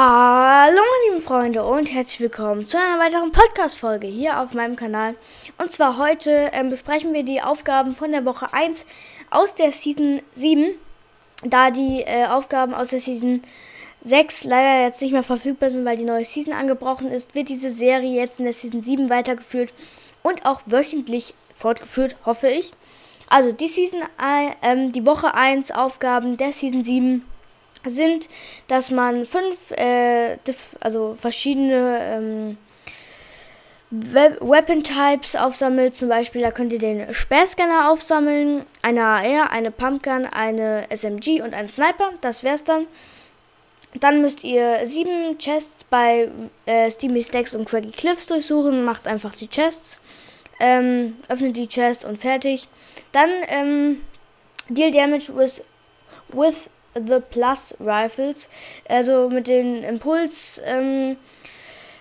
Hallo meine lieben Freunde und herzlich willkommen zu einer weiteren Podcast-Folge hier auf meinem Kanal. Und zwar heute ähm, besprechen wir die Aufgaben von der Woche 1 aus der Season 7. Da die äh, Aufgaben aus der Season 6 leider jetzt nicht mehr verfügbar sind, weil die neue Season angebrochen ist, wird diese Serie jetzt in der Season 7 weitergeführt und auch wöchentlich fortgeführt, hoffe ich. Also die Season, äh, die Woche 1 Aufgaben der Season 7 sind, dass man fünf, äh, also verschiedene ähm, Weapon Types aufsammelt. Zum Beispiel, da könnt ihr den Sperrscanner aufsammeln, eine AR, eine Pumpgun, eine SMG und einen Sniper. Das wär's dann. Dann müsst ihr sieben Chests bei äh, Steamy Stacks und Craggy Cliffs durchsuchen. Macht einfach die Chests. Ähm, öffnet die Chest und fertig. Dann ähm, Deal Damage with, with the Plus Rifles. Also mit den Impuls, ähm,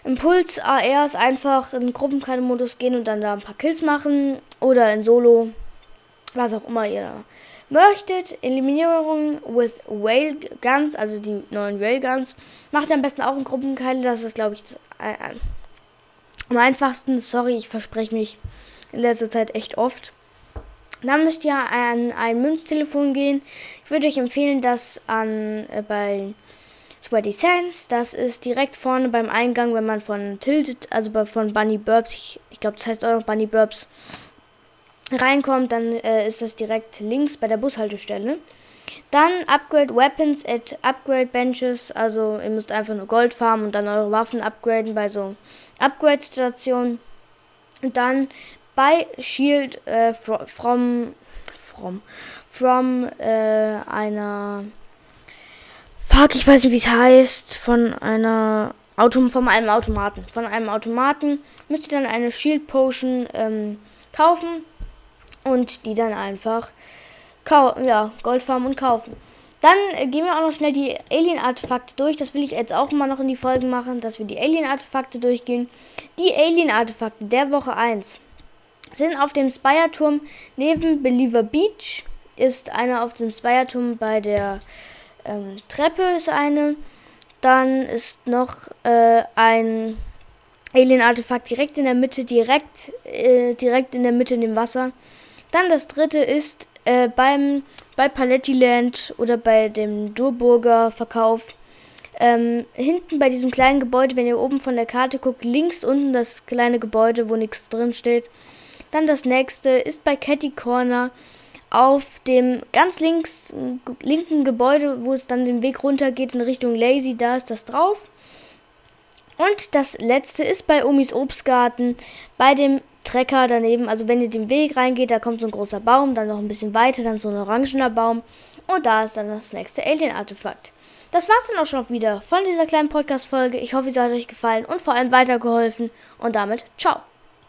Impuls ARs einfach in Gruppenkampfmodus gehen und dann da ein paar Kills machen. Oder in Solo, was auch immer ihr da möchtet. Eliminierung with Whale Guns, also die neuen Whale Guns. Macht ihr am besten auch in Gruppenkeile. Das ist, glaube ich, äh, äh, am einfachsten. Sorry, ich verspreche mich in letzter Zeit echt oft. Dann müsst ihr an ein Münztelefon gehen. Ich würde euch empfehlen, das an äh, bei Sweaty Sands. Das ist direkt vorne beim Eingang, wenn man von Tilted, also von Bunny Burbs, ich, ich glaube, das heißt auch noch Bunny Burbs, reinkommt, dann äh, ist das direkt links bei der Bushaltestelle. Dann Upgrade Weapons at Upgrade Benches. Also ihr müsst einfach nur Gold farmen und dann eure Waffen upgraden bei so Upgrade-Stationen. Und dann bei Shield äh, from from from äh, einer Fuck, ich weiß nicht, wie es heißt, von einer Auto, von einem Automaten. Von einem Automaten müsst ihr dann eine Shield Potion ähm, kaufen und die dann einfach ja, Gold farmen und kaufen. Dann äh, gehen wir auch noch schnell die Alien-Artefakte durch. Das will ich jetzt auch immer noch in die Folgen machen, dass wir die Alien-Artefakte durchgehen. Die Alien-Artefakte der Woche 1 sind auf dem Spire-Turm neben Believer Beach. Ist eine auf dem Spire-Turm bei der ähm, Treppe ist eine. Dann ist noch äh, ein Alien-Artefakt direkt in der Mitte, direkt, äh, direkt in der Mitte in dem Wasser. Dann das dritte ist äh, beim, bei Paletti Land oder bei dem Durburger Verkauf. Ähm, hinten bei diesem kleinen Gebäude, wenn ihr oben von der Karte guckt, links unten das kleine Gebäude, wo nichts drin steht. Dann das nächste ist bei Catty Corner auf dem ganz links linken Gebäude, wo es dann den Weg runter geht in Richtung Lazy, da ist das drauf. Und das letzte ist bei Omis Obstgarten, bei dem Trecker daneben. Also wenn ihr den Weg reingeht, da kommt so ein großer Baum, dann noch ein bisschen weiter, dann so ein orangener Baum. Und da ist dann das nächste Alien-Artefakt. Das war's dann auch schon wieder von dieser kleinen Podcast-Folge. Ich hoffe, sie hat euch gefallen und vor allem weitergeholfen. Und damit, ciao.